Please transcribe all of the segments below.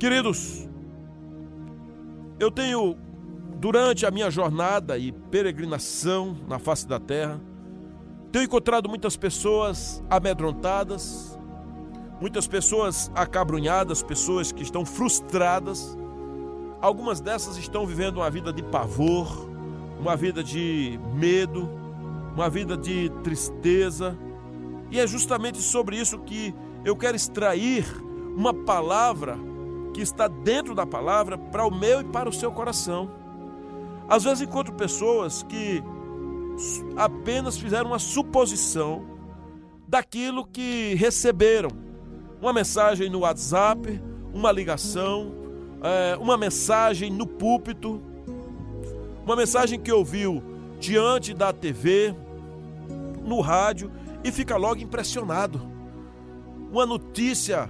Queridos, eu tenho, durante a minha jornada e peregrinação na face da terra, tenho encontrado muitas pessoas amedrontadas, muitas pessoas acabrunhadas, pessoas que estão frustradas. Algumas dessas estão vivendo uma vida de pavor, uma vida de medo, uma vida de tristeza. E é justamente sobre isso que eu quero extrair uma palavra que está dentro da palavra para o meu e para o seu coração. Às vezes encontro pessoas que apenas fizeram uma suposição daquilo que receberam. Uma mensagem no WhatsApp, uma ligação, é, uma mensagem no púlpito, uma mensagem que ouviu diante da TV, no rádio e fica logo impressionado. Uma notícia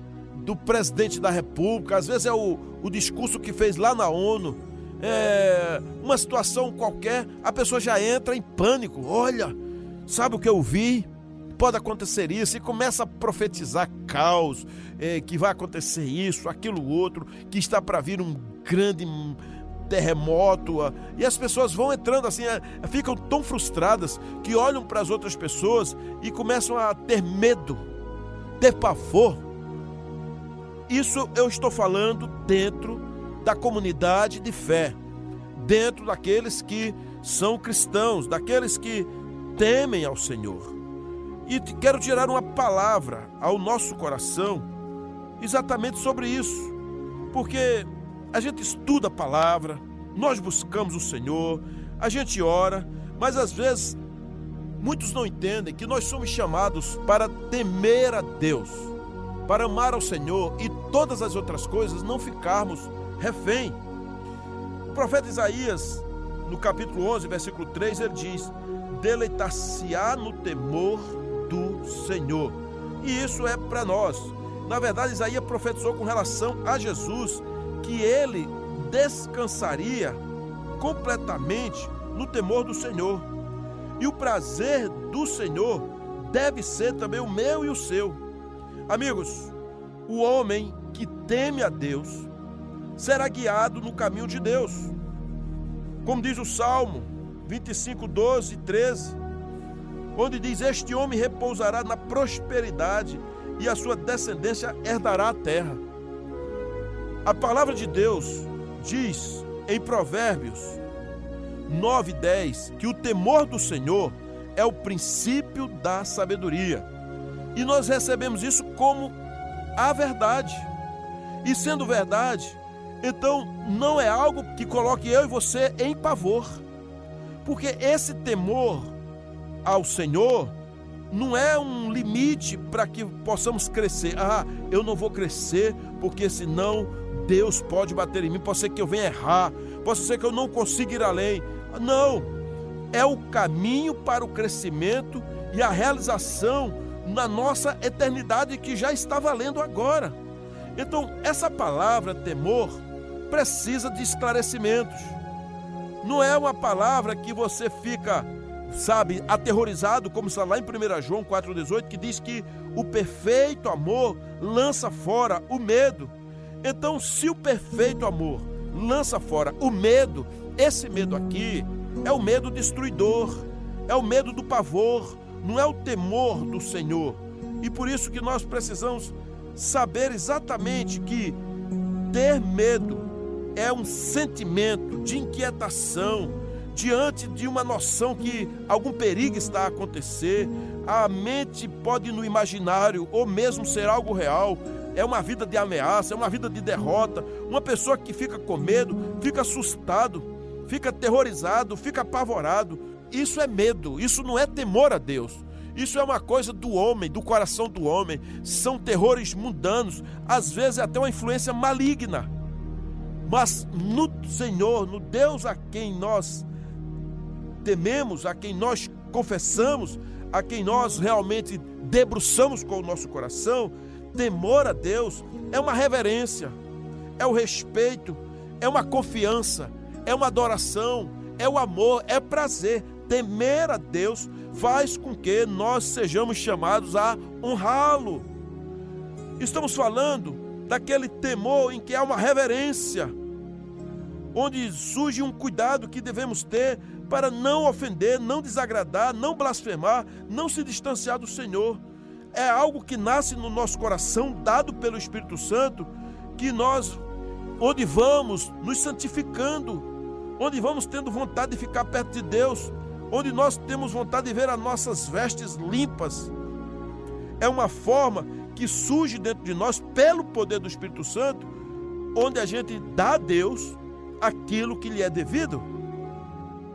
do presidente da República, às vezes é o, o discurso que fez lá na ONU, é, uma situação qualquer, a pessoa já entra em pânico. Olha, sabe o que eu vi? Pode acontecer isso, e começa a profetizar caos, é, que vai acontecer isso, aquilo outro, que está para vir um grande terremoto, e as pessoas vão entrando assim, é, ficam tão frustradas que olham para as outras pessoas e começam a ter medo, ter pavor. Isso eu estou falando dentro da comunidade de fé, dentro daqueles que são cristãos, daqueles que temem ao Senhor. E quero tirar uma palavra ao nosso coração exatamente sobre isso, porque a gente estuda a palavra, nós buscamos o Senhor, a gente ora, mas às vezes muitos não entendem que nós somos chamados para temer a Deus, para amar ao Senhor e todas as outras coisas não ficarmos refém. O profeta Isaías, no capítulo 11, versículo 3, ele diz: Deleitar-se-á no temor do Senhor. E isso é para nós. Na verdade, Isaías profetizou com relação a Jesus que ele descansaria completamente no temor do Senhor. E o prazer do Senhor deve ser também o meu e o seu. Amigos, o homem que teme a Deus será guiado no caminho de Deus. Como diz o Salmo 25, 12 e 13, onde diz: Este homem repousará na prosperidade e a sua descendência herdará a terra. A palavra de Deus diz em Provérbios 9, 10 que o temor do Senhor é o princípio da sabedoria. E nós recebemos isso como a verdade. E sendo verdade, então, não é algo que coloque eu e você em pavor, porque esse temor ao Senhor não é um limite para que possamos crescer. Ah, eu não vou crescer porque senão Deus pode bater em mim, pode ser que eu venha errar, pode ser que eu não consiga ir além. Não, é o caminho para o crescimento e a realização na nossa eternidade que já está valendo agora. Então, essa palavra temor precisa de esclarecimentos. Não é uma palavra que você fica, sabe, aterrorizado, como está lá em 1 João 4,18, que diz que o perfeito amor lança fora o medo. Então, se o perfeito amor lança fora o medo, esse medo aqui é o medo destruidor, é o medo do pavor, não é o temor do Senhor. E por isso que nós precisamos saber exatamente que ter medo é um sentimento de inquietação diante de uma noção que algum perigo está a acontecer. A mente pode no imaginário ou mesmo ser algo real. É uma vida de ameaça, é uma vida de derrota. Uma pessoa que fica com medo, fica assustado, fica aterrorizado, fica apavorado. Isso é medo, isso não é temor a Deus. Isso é uma coisa do homem, do coração do homem. São terrores mundanos, às vezes é até uma influência maligna. Mas no Senhor, no Deus a quem nós tememos, a quem nós confessamos, a quem nós realmente debruçamos com o nosso coração, temor a Deus é uma reverência, é o respeito, é uma confiança, é uma adoração, é o amor, é prazer. Temer a Deus faz com que nós sejamos chamados a honrá-lo. Estamos falando daquele temor em que há uma reverência, onde surge um cuidado que devemos ter para não ofender, não desagradar, não blasfemar, não se distanciar do Senhor. É algo que nasce no nosso coração, dado pelo Espírito Santo, que nós, onde vamos, nos santificando, onde vamos tendo vontade de ficar perto de Deus, onde nós temos vontade de ver as nossas vestes limpas. É uma forma que surge dentro de nós pelo poder do Espírito Santo, onde a gente dá a Deus aquilo que lhe é devido.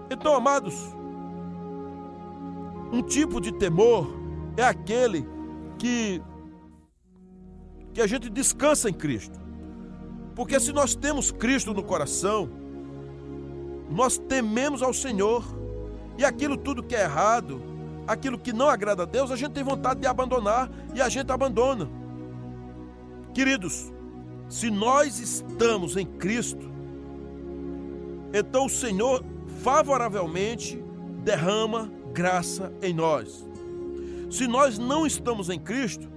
Então, amados, um tipo de temor é aquele que que a gente descansa em Cristo. Porque se nós temos Cristo no coração, nós tememos ao Senhor. E aquilo tudo que é errado, aquilo que não agrada a Deus, a gente tem vontade de abandonar e a gente abandona. Queridos, se nós estamos em Cristo, então o Senhor favoravelmente derrama graça em nós. Se nós não estamos em Cristo,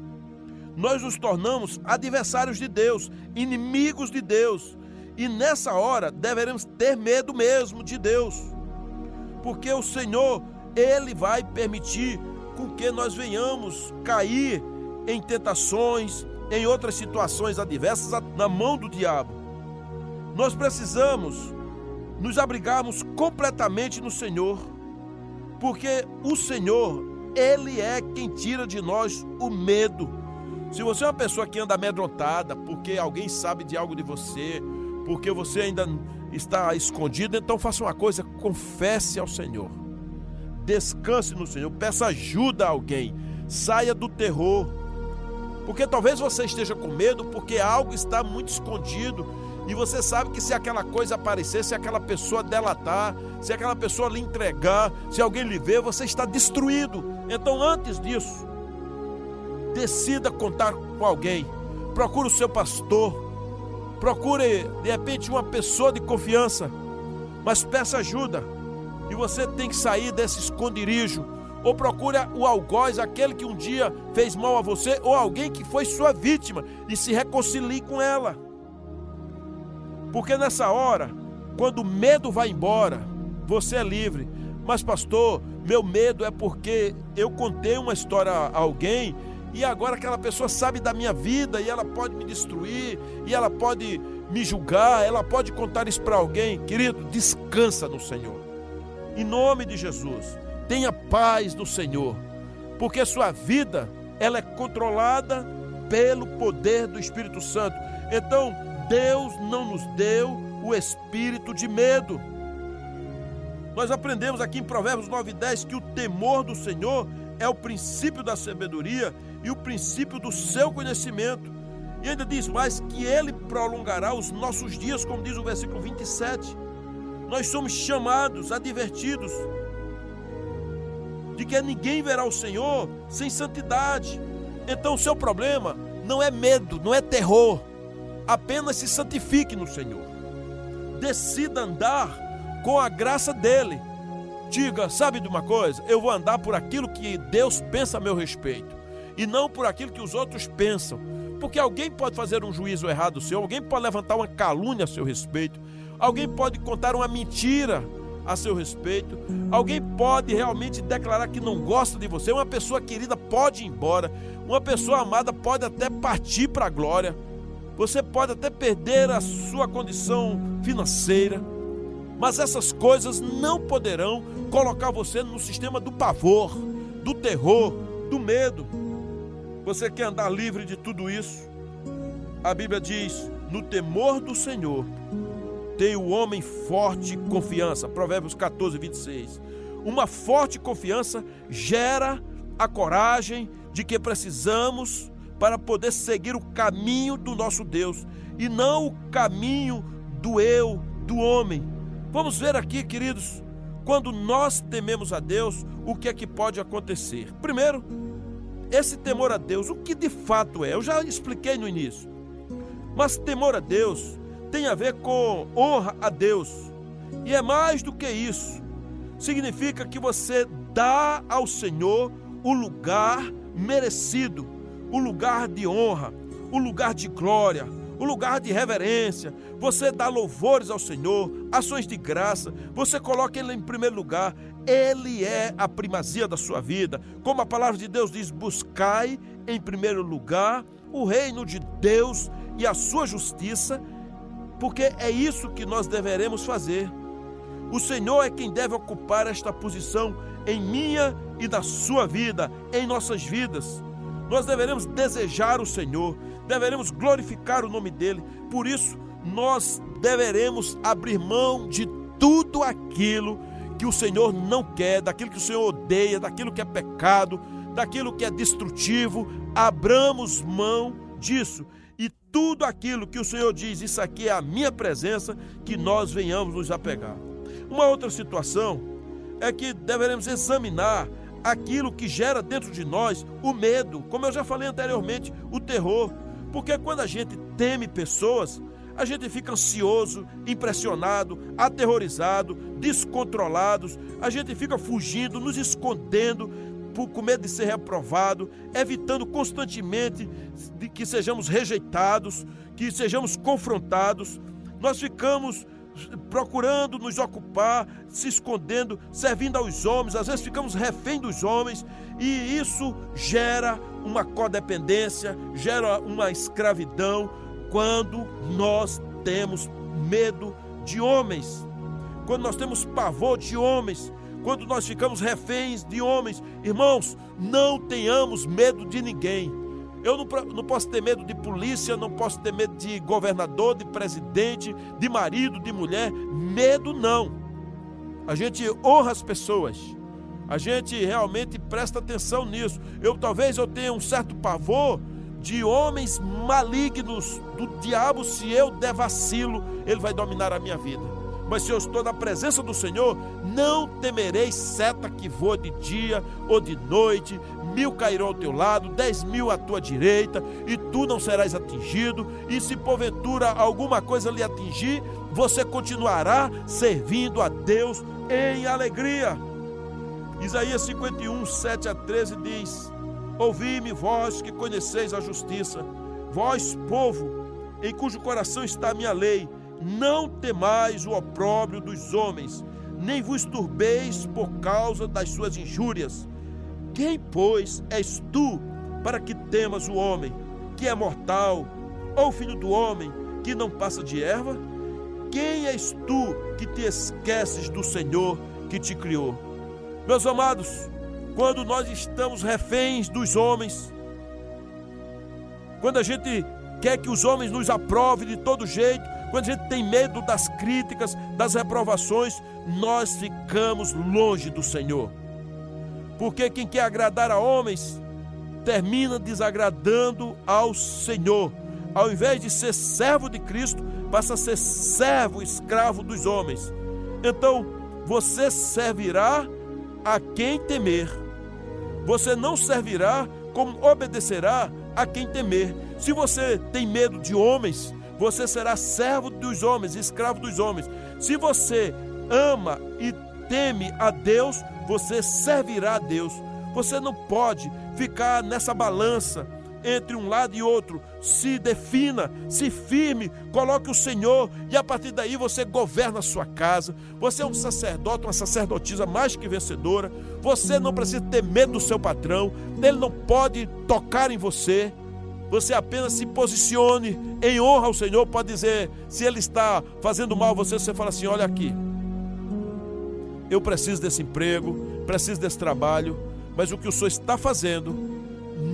nós nos tornamos adversários de Deus, inimigos de Deus. E nessa hora deveremos ter medo mesmo de Deus. Porque o Senhor, ele vai permitir com que nós venhamos cair em tentações, em outras situações adversas na mão do diabo. Nós precisamos nos abrigarmos completamente no Senhor, porque o Senhor, Ele é quem tira de nós o medo. Se você é uma pessoa que anda amedrontada porque alguém sabe de algo de você, porque você ainda está escondido, então faça uma coisa: confesse ao Senhor, descanse no Senhor, peça ajuda a alguém, saia do terror, porque talvez você esteja com medo porque algo está muito escondido e você sabe que se aquela coisa aparecer, se aquela pessoa delatar, se aquela pessoa lhe entregar, se alguém lhe ver, você está destruído. Então, antes disso, decida contar com alguém. Procure o seu pastor. Procure, de repente, uma pessoa de confiança. Mas peça ajuda. E você tem que sair desse esconderijo. Ou procure o algoz, aquele que um dia fez mal a você, ou alguém que foi sua vítima, e se reconcilie com ela. Porque nessa hora, quando o medo vai embora, você é livre. Mas, pastor, meu medo é porque eu contei uma história a alguém e agora aquela pessoa sabe da minha vida e ela pode me destruir, e ela pode me julgar, ela pode contar isso para alguém. Querido, descansa no Senhor. Em nome de Jesus, tenha paz no Senhor, porque sua vida ela é controlada pelo poder do Espírito Santo. Então, Deus não nos deu o espírito de medo. Nós aprendemos aqui em Provérbios 9 e 10 que o temor do Senhor é o princípio da sabedoria e o princípio do seu conhecimento. E ainda diz mais que ele prolongará os nossos dias, como diz o versículo 27. Nós somos chamados, advertidos, de que ninguém verá o Senhor sem santidade. Então o seu problema não é medo, não é terror, apenas se santifique no Senhor. Decida andar com a graça dele. Diga, sabe de uma coisa? Eu vou andar por aquilo que Deus pensa a meu respeito e não por aquilo que os outros pensam. Porque alguém pode fazer um juízo errado seu, alguém pode levantar uma calúnia a seu respeito, alguém pode contar uma mentira a seu respeito, alguém pode realmente declarar que não gosta de você, uma pessoa querida pode ir embora, uma pessoa amada pode até partir para a glória. Você pode até perder a sua condição financeira, mas essas coisas não poderão colocar você no sistema do pavor, do terror, do medo. Você quer andar livre de tudo isso? A Bíblia diz: no temor do Senhor tem o homem forte confiança. Provérbios 14, 26. Uma forte confiança gera a coragem de que precisamos para poder seguir o caminho do nosso Deus e não o caminho do eu, do homem. Vamos ver aqui, queridos, quando nós tememos a Deus, o que é que pode acontecer? Primeiro, esse temor a Deus, o que de fato é? Eu já expliquei no início. Mas temor a Deus tem a ver com honra a Deus. E é mais do que isso. Significa que você dá ao Senhor o lugar merecido o lugar de honra, o lugar de glória, o lugar de reverência. Você dá louvores ao Senhor, ações de graça. Você coloca Ele em primeiro lugar. Ele é a primazia da sua vida. Como a palavra de Deus diz: buscai em primeiro lugar o reino de Deus e a sua justiça, porque é isso que nós deveremos fazer. O Senhor é quem deve ocupar esta posição em minha e na sua vida, em nossas vidas. Nós deveremos desejar o Senhor, deveremos glorificar o nome dEle. Por isso, nós deveremos abrir mão de tudo aquilo que o Senhor não quer, daquilo que o Senhor odeia, daquilo que é pecado, daquilo que é destrutivo. Abramos mão disso. E tudo aquilo que o Senhor diz, isso aqui é a minha presença, que nós venhamos nos apegar. Uma outra situação é que deveremos examinar aquilo que gera dentro de nós o medo, como eu já falei anteriormente, o terror. Porque quando a gente teme pessoas, a gente fica ansioso, impressionado, aterrorizado, descontrolados, a gente fica fugindo, nos escondendo, com medo de ser reprovado, evitando constantemente de que sejamos rejeitados, que sejamos confrontados. Nós ficamos procurando nos ocupar, se escondendo, servindo aos homens, às vezes ficamos refém dos homens, e isso gera uma codependência, gera uma escravidão quando nós temos medo de homens, quando nós temos pavor de homens, quando nós ficamos reféns de homens. Irmãos, não tenhamos medo de ninguém. Eu não, não, posso ter medo de polícia, não posso ter medo de governador, de presidente, de marido, de mulher. Medo não. A gente honra as pessoas. A gente realmente presta atenção nisso. Eu talvez eu tenha um certo pavor de homens malignos do diabo, se eu der vacilo, ele vai dominar a minha vida. Mas se eu estou na presença do Senhor, não temerei seta que voa de dia ou de noite, mil cairão ao teu lado, dez mil à tua direita, e tu não serás atingido. E se porventura alguma coisa lhe atingir, você continuará servindo a Deus em alegria. Isaías 51, 7 a 13 diz: Ouvi-me, vós que conheceis a justiça, vós, povo, em cujo coração está a minha lei não temais o opróbrio dos homens, nem vos turbeis por causa das suas injúrias. Quem, pois, és tu para que temas o homem, que é mortal, ou filho do homem, que não passa de erva? Quem és tu que te esqueces do Senhor que te criou? Meus amados, quando nós estamos reféns dos homens, quando a gente quer que os homens nos aprovem de todo jeito, quando a gente tem medo das críticas, das reprovações, nós ficamos longe do Senhor. Porque quem quer agradar a homens termina desagradando ao Senhor. Ao invés de ser servo de Cristo, passa a ser servo, escravo dos homens. Então, você servirá a quem temer. Você não servirá como obedecerá a quem temer. Se você tem medo de homens, você será servo dos homens, escravo dos homens. Se você ama e teme a Deus, você servirá a Deus. Você não pode ficar nessa balança entre um lado e outro. Se defina, se firme, coloque o Senhor e a partir daí você governa a sua casa. Você é um sacerdote, uma sacerdotisa mais que vencedora. Você não precisa ter medo do seu patrão, ele não pode tocar em você. Você apenas se posicione em honra ao Senhor. Pode dizer, se Ele está fazendo mal a você, você fala assim: olha aqui, eu preciso desse emprego, preciso desse trabalho, mas o que o Senhor está fazendo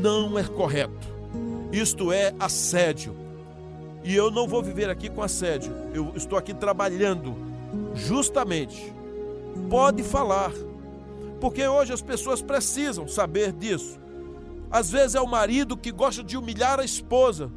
não é correto. Isto é assédio. E eu não vou viver aqui com assédio. Eu estou aqui trabalhando justamente. Pode falar, porque hoje as pessoas precisam saber disso. Às vezes é o marido que gosta de humilhar a esposa,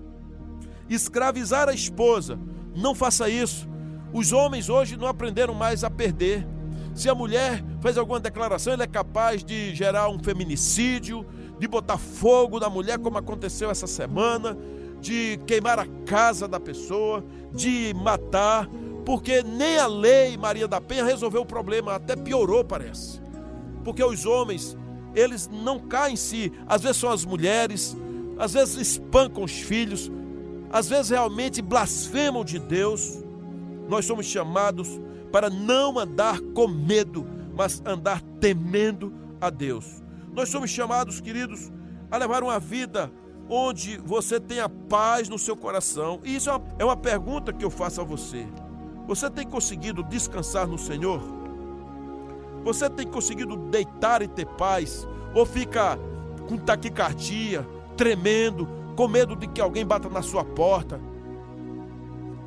escravizar a esposa. Não faça isso. Os homens hoje não aprenderam mais a perder. Se a mulher fez alguma declaração, ele é capaz de gerar um feminicídio, de botar fogo na mulher, como aconteceu essa semana, de queimar a casa da pessoa, de matar, porque nem a lei Maria da Penha resolveu o problema, até piorou, parece. Porque os homens eles não caem em si. Às vezes são as mulheres, às vezes espancam os filhos, às vezes realmente blasfemam de Deus. Nós somos chamados para não andar com medo, mas andar temendo a Deus. Nós somos chamados, queridos, a levar uma vida onde você tenha paz no seu coração. E isso é uma é pergunta que eu faço a você. Você tem conseguido descansar no Senhor? Você tem conseguido deitar e ter paz? Ou fica com taquicardia, tremendo, com medo de que alguém bata na sua porta?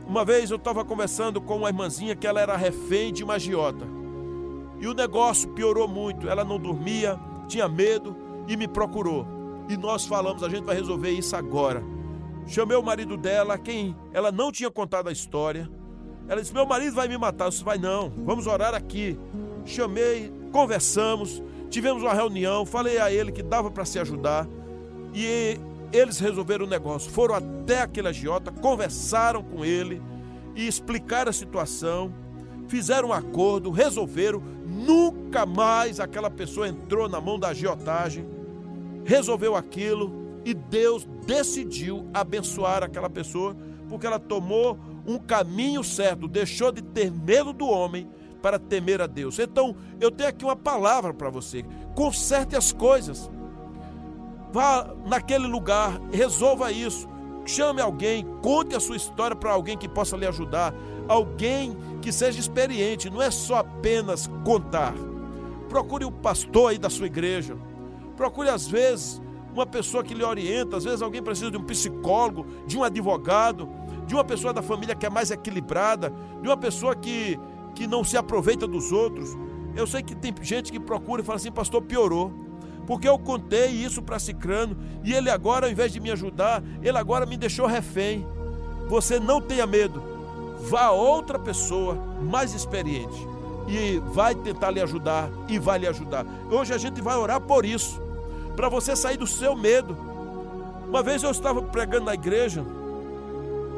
Uma vez eu estava conversando com uma irmãzinha que ela era refém de uma agiota. E o negócio piorou muito. Ela não dormia, tinha medo e me procurou. E nós falamos, a gente vai resolver isso agora. Chamei o marido dela, quem ela não tinha contado a história. Ela disse: Meu marido vai me matar. Eu disse: Vai não, vamos orar aqui. Chamei, conversamos, tivemos uma reunião, falei a ele que dava para se ajudar. E eles resolveram o negócio. Foram até aquele agiota, conversaram com ele e explicaram a situação. Fizeram um acordo, resolveram. Nunca mais aquela pessoa entrou na mão da agiotagem. Resolveu aquilo e Deus decidiu abençoar aquela pessoa porque ela tomou um caminho certo, deixou de ter medo do homem para temer a Deus. Então, eu tenho aqui uma palavra para você. Conserte as coisas. Vá naquele lugar, resolva isso. Chame alguém, conte a sua história para alguém que possa lhe ajudar, alguém que seja experiente, não é só apenas contar. Procure o pastor aí da sua igreja. Procure às vezes uma pessoa que lhe orienta, às vezes alguém precisa de um psicólogo, de um advogado, de uma pessoa da família que é mais equilibrada, de uma pessoa que, que não se aproveita dos outros. Eu sei que tem gente que procura e fala assim, pastor, piorou. Porque eu contei isso para Cicrano e ele agora, ao invés de me ajudar, ele agora me deixou refém. Você não tenha medo. Vá a outra pessoa mais experiente e vai tentar lhe ajudar e vai lhe ajudar. Hoje a gente vai orar por isso, para você sair do seu medo. Uma vez eu estava pregando na igreja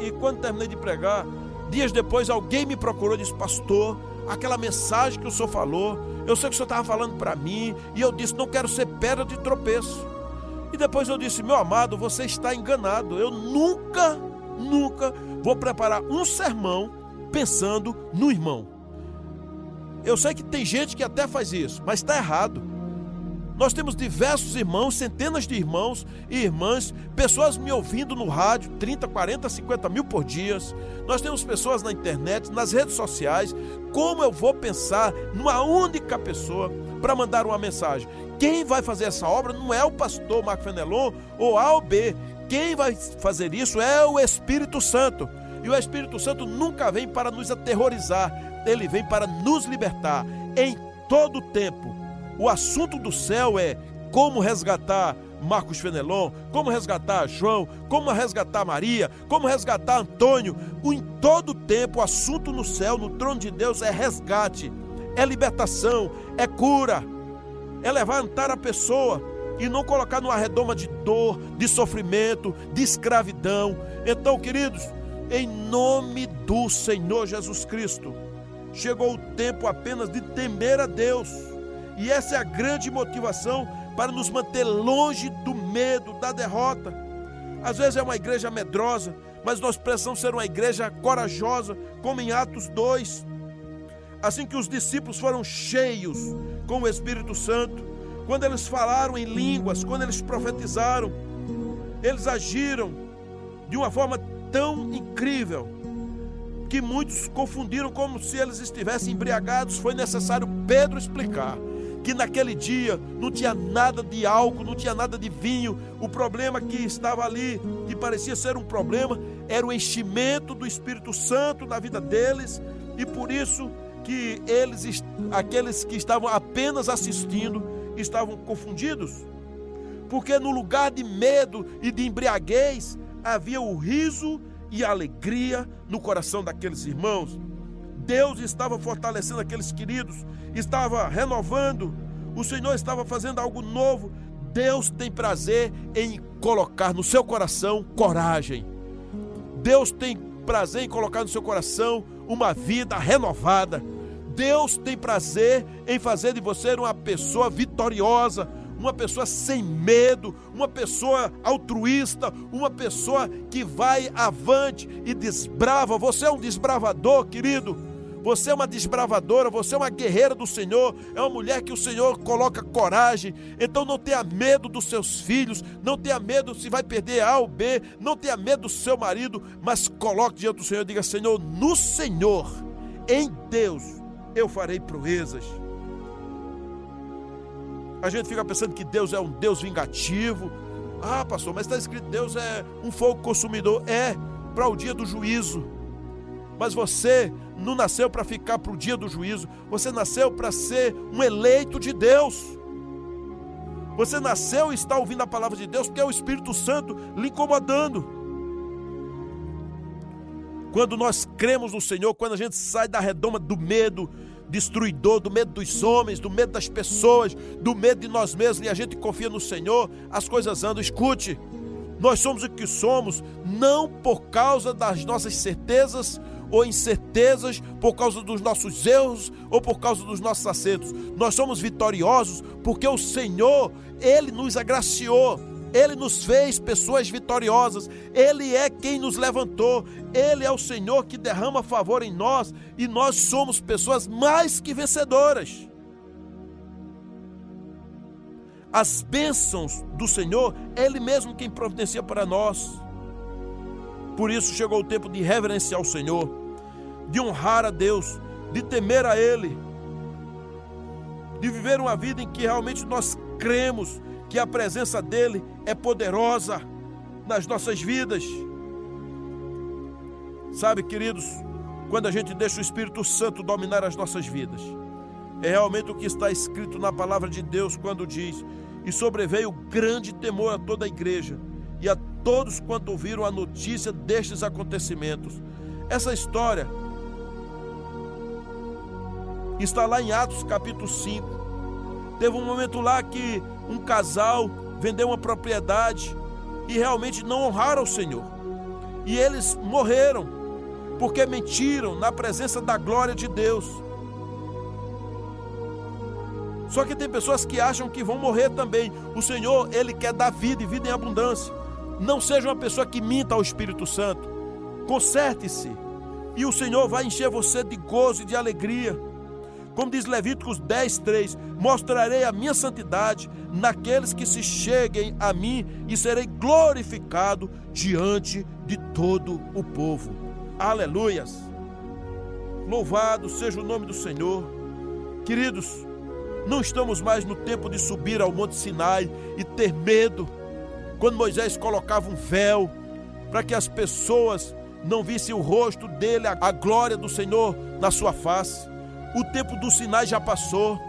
e quando terminei de pregar, dias depois alguém me procurou e disse: Pastor, aquela mensagem que o senhor falou, eu sei que o senhor estava falando para mim, e eu disse: Não quero ser pedra de tropeço. E depois eu disse: Meu amado, você está enganado. Eu nunca, nunca vou preparar um sermão pensando no irmão. Eu sei que tem gente que até faz isso, mas está errado. Nós temos diversos irmãos, centenas de irmãos e irmãs, pessoas me ouvindo no rádio, 30, 40, 50 mil por dia. Nós temos pessoas na internet, nas redes sociais. Como eu vou pensar numa única pessoa para mandar uma mensagem? Quem vai fazer essa obra não é o pastor Marco Fenelon ou A ou B. Quem vai fazer isso é o Espírito Santo. E o Espírito Santo nunca vem para nos aterrorizar, ele vem para nos libertar em todo o tempo o assunto do céu é como resgatar Marcos Fenelon, como resgatar João, como resgatar Maria, como resgatar Antônio. O, em todo tempo, o assunto no céu, no trono de Deus, é resgate, é libertação, é cura, é levantar a pessoa e não colocar numa redoma de dor, de sofrimento, de escravidão. Então, queridos, em nome do Senhor Jesus Cristo, chegou o tempo apenas de temer a Deus e essa é a grande motivação para nos manter longe do medo, da derrota. Às vezes é uma igreja medrosa, mas nós precisamos ser uma igreja corajosa, como em Atos 2. Assim que os discípulos foram cheios com o Espírito Santo, quando eles falaram em línguas, quando eles profetizaram, eles agiram de uma forma tão incrível que muitos confundiram como se eles estivessem embriagados. Foi necessário Pedro explicar que naquele dia não tinha nada de álcool, não tinha nada de vinho. O problema que estava ali, que parecia ser um problema, era o enchimento do Espírito Santo na vida deles, e por isso que eles, aqueles que estavam apenas assistindo, estavam confundidos. Porque no lugar de medo e de embriaguez, havia o riso e a alegria no coração daqueles irmãos. Deus estava fortalecendo aqueles queridos, estava renovando, o Senhor estava fazendo algo novo. Deus tem prazer em colocar no seu coração coragem. Deus tem prazer em colocar no seu coração uma vida renovada. Deus tem prazer em fazer de você uma pessoa vitoriosa, uma pessoa sem medo, uma pessoa altruísta, uma pessoa que vai avante e desbrava. Você é um desbravador, querido. Você é uma desbravadora, você é uma guerreira do Senhor, é uma mulher que o Senhor coloca coragem. Então não tenha medo dos seus filhos, não tenha medo se vai perder A ou B, não tenha medo do seu marido, mas coloque diante do Senhor e diga: Senhor, no Senhor, em Deus, eu farei proezas. A gente fica pensando que Deus é um Deus vingativo. Ah, pastor, mas está escrito Deus é um fogo consumidor. É, para o dia do juízo. Mas você não nasceu para ficar para o dia do juízo, você nasceu para ser um eleito de Deus. Você nasceu e está ouvindo a palavra de Deus porque é o Espírito Santo lhe incomodando. Quando nós cremos no Senhor, quando a gente sai da redoma do medo destruidor, do medo dos homens, do medo das pessoas, do medo de nós mesmos e a gente confia no Senhor, as coisas andam. Escute, nós somos o que somos não por causa das nossas certezas ou incertezas, por causa dos nossos erros ou por causa dos nossos acertos. Nós somos vitoriosos porque o Senhor, Ele nos agraciou. Ele nos fez pessoas vitoriosas, Ele é quem nos levantou, Ele é o Senhor que derrama favor em nós e nós somos pessoas mais que vencedoras. As bênçãos do Senhor, Ele mesmo quem providencia para nós. Por isso chegou o tempo de reverenciar o Senhor de honrar a Deus, de temer a Ele, de viver uma vida em que realmente nós cremos que a presença dEle é poderosa nas nossas vidas. Sabe, queridos, quando a gente deixa o Espírito Santo dominar as nossas vidas, é realmente o que está escrito na palavra de Deus quando diz: E sobreveio grande temor a toda a igreja e a todos quanto ouviram a notícia destes acontecimentos. Essa história Está lá em Atos capítulo 5. Teve um momento lá que um casal vendeu uma propriedade e realmente não honraram o Senhor. E eles morreram porque mentiram na presença da glória de Deus. Só que tem pessoas que acham que vão morrer também. O Senhor, Ele quer dar vida e vida em abundância. Não seja uma pessoa que minta ao Espírito Santo. Conserte-se. E o Senhor vai encher você de gozo e de alegria. Como diz Levíticos 10, 3: Mostrarei a minha santidade naqueles que se cheguem a mim e serei glorificado diante de todo o povo. Aleluias! Louvado seja o nome do Senhor. Queridos, não estamos mais no tempo de subir ao Monte Sinai e ter medo. Quando Moisés colocava um véu para que as pessoas não vissem o rosto dele, a glória do Senhor na sua face. O tempo dos sinais já passou.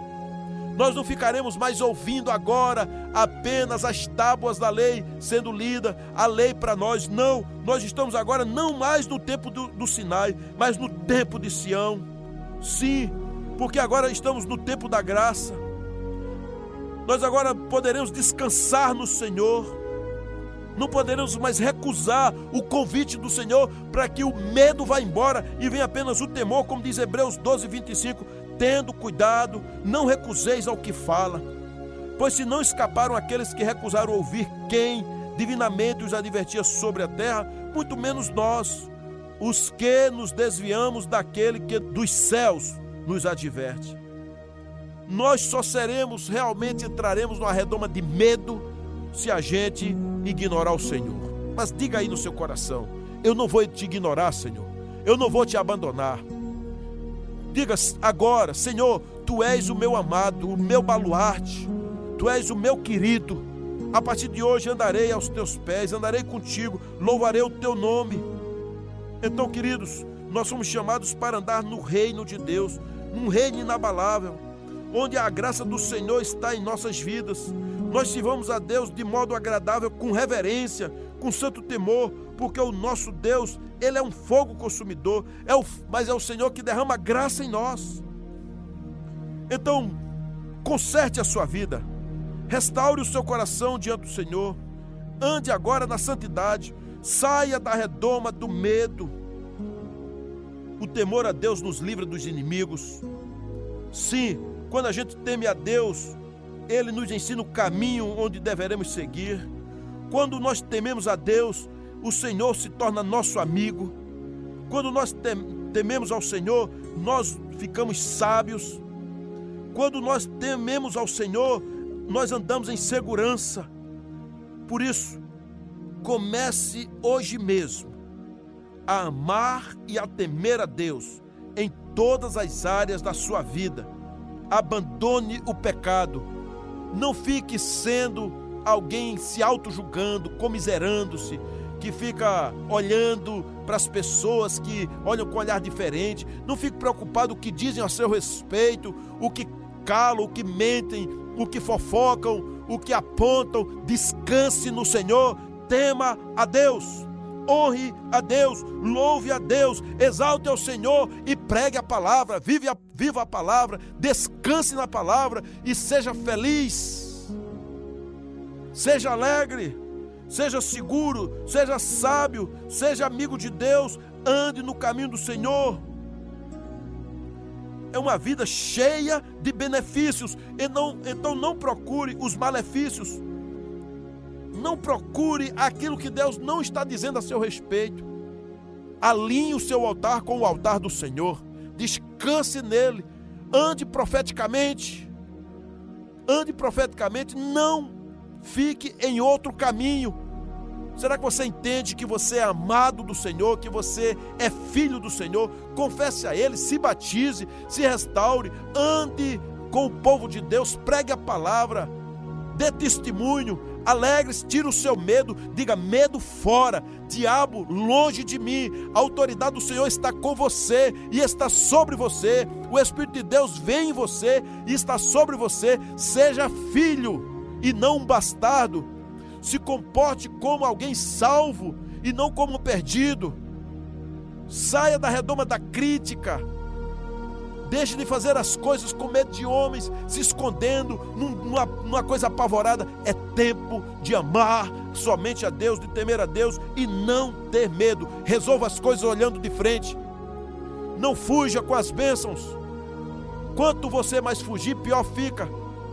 Nós não ficaremos mais ouvindo agora apenas as tábuas da lei sendo lida, a lei para nós. Não, nós estamos agora não mais no tempo do, do Sinai, mas no tempo de Sião. Sim, porque agora estamos no tempo da graça. Nós agora poderemos descansar no Senhor não poderemos mais recusar o convite do Senhor para que o medo vá embora e venha apenas o temor, como diz Hebreus 12, 25. Tendo cuidado, não recuseis ao que fala, pois se não escaparam aqueles que recusaram ouvir quem divinamente os advertia sobre a terra, muito menos nós, os que nos desviamos daquele que dos céus nos adverte. Nós só seremos, realmente entraremos numa redoma de medo se a gente ignorar o Senhor. Mas diga aí no seu coração: eu não vou te ignorar, Senhor. Eu não vou te abandonar. Diga agora, Senhor, tu és o meu amado, o meu baluarte, tu és o meu querido. A partir de hoje andarei aos teus pés, andarei contigo, louvarei o teu nome. Então, queridos, nós somos chamados para andar no reino de Deus, num reino inabalável, onde a graça do Senhor está em nossas vidas, nós sirvamos a Deus de modo agradável, com reverência, com santo temor, porque o nosso Deus, Ele é um fogo consumidor, é o, mas é o Senhor que derrama graça em nós. Então, conserte a sua vida, restaure o seu coração diante do Senhor, ande agora na santidade, saia da redoma do medo. O temor a Deus nos livra dos inimigos. Sim, quando a gente teme a Deus, ele nos ensina o caminho onde deveremos seguir. Quando nós tememos a Deus, o Senhor se torna nosso amigo. Quando nós tememos ao Senhor, nós ficamos sábios. Quando nós tememos ao Senhor, nós andamos em segurança. Por isso, comece hoje mesmo a amar e a temer a Deus em todas as áreas da sua vida. Abandone o pecado. Não fique sendo alguém se auto-julgando, comiserando-se, que fica olhando para as pessoas que olham com um olhar diferente. Não fique preocupado o que dizem a seu respeito, o que calam, o que mentem, o que fofocam, o que apontam. Descanse no Senhor, tema a Deus honre a Deus, louve a Deus, exalte ao Senhor e pregue a palavra, vive a, viva a palavra, descanse na palavra e seja feliz. Seja alegre, seja seguro, seja sábio, seja amigo de Deus, ande no caminho do Senhor. É uma vida cheia de benefícios, e não, então não procure os malefícios não procure aquilo que Deus não está dizendo a seu respeito. Alinhe o seu altar com o altar do Senhor. Descanse nele. Ande profeticamente. Ande profeticamente. Não fique em outro caminho. Será que você entende que você é amado do Senhor, que você é filho do Senhor? Confesse a Ele, se batize, se restaure, ande com o povo de Deus, pregue a palavra, dê testemunho, Alegre-se, tira o seu medo, diga: medo fora, diabo longe de mim. A autoridade do Senhor está com você e está sobre você. O Espírito de Deus vem em você e está sobre você. Seja filho e não um bastardo. Se comporte como alguém salvo e não como um perdido. Saia da redoma da crítica Deixe de fazer as coisas com medo de homens, se escondendo numa, numa coisa apavorada. É tempo de amar somente a Deus, de temer a Deus e não ter medo. Resolva as coisas olhando de frente. Não fuja com as bênçãos. Quanto você mais fugir, pior fica.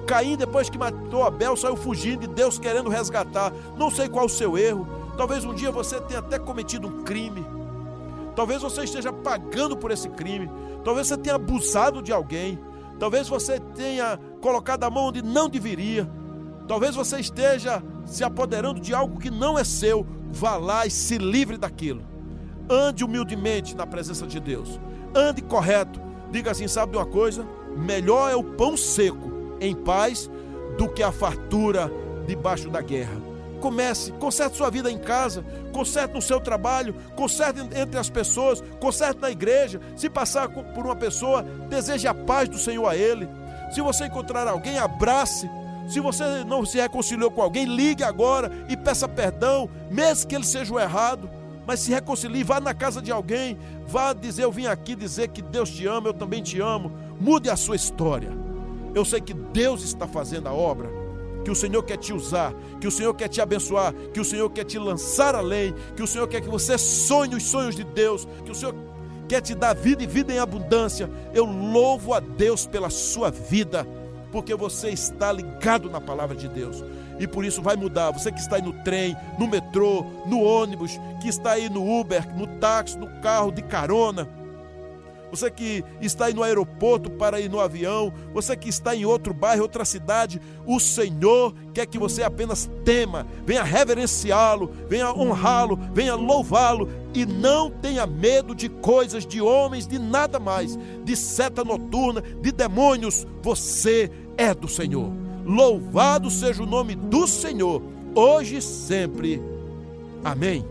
Caim, depois que matou Abel, saiu fugindo e Deus querendo resgatar. Não sei qual o seu erro. Talvez um dia você tenha até cometido um crime. Talvez você esteja pagando por esse crime. Talvez você tenha abusado de alguém. Talvez você tenha colocado a mão onde não deveria. Talvez você esteja se apoderando de algo que não é seu. Vá lá e se livre daquilo. Ande humildemente na presença de Deus. Ande correto. Diga assim: sabe de uma coisa? Melhor é o pão seco em paz do que a fartura debaixo da guerra. Comece, conserte sua vida em casa, conserte no seu trabalho, conserte entre as pessoas, conserte na igreja. Se passar por uma pessoa, deseje a paz do Senhor a ele. Se você encontrar alguém, abrace. Se você não se reconciliou com alguém, ligue agora e peça perdão, mesmo que ele seja o errado. Mas se reconcilie, vá na casa de alguém, vá dizer: Eu vim aqui dizer que Deus te ama, eu também te amo. Mude a sua história. Eu sei que Deus está fazendo a obra que o Senhor quer te usar, que o Senhor quer te abençoar, que o Senhor quer te lançar além, que o Senhor quer que você sonhe os sonhos de Deus, que o Senhor quer te dar vida e vida em abundância. Eu louvo a Deus pela sua vida, porque você está ligado na palavra de Deus. E por isso vai mudar. Você que está aí no trem, no metrô, no ônibus, que está aí no Uber, no táxi, no carro de carona, você que está aí no aeroporto para ir no avião, você que está em outro bairro, outra cidade, o Senhor quer que você apenas tema, venha reverenciá-lo, venha honrá-lo, venha louvá-lo e não tenha medo de coisas, de homens, de nada mais, de seta noturna, de demônios. Você é do Senhor. Louvado seja o nome do Senhor, hoje e sempre. Amém.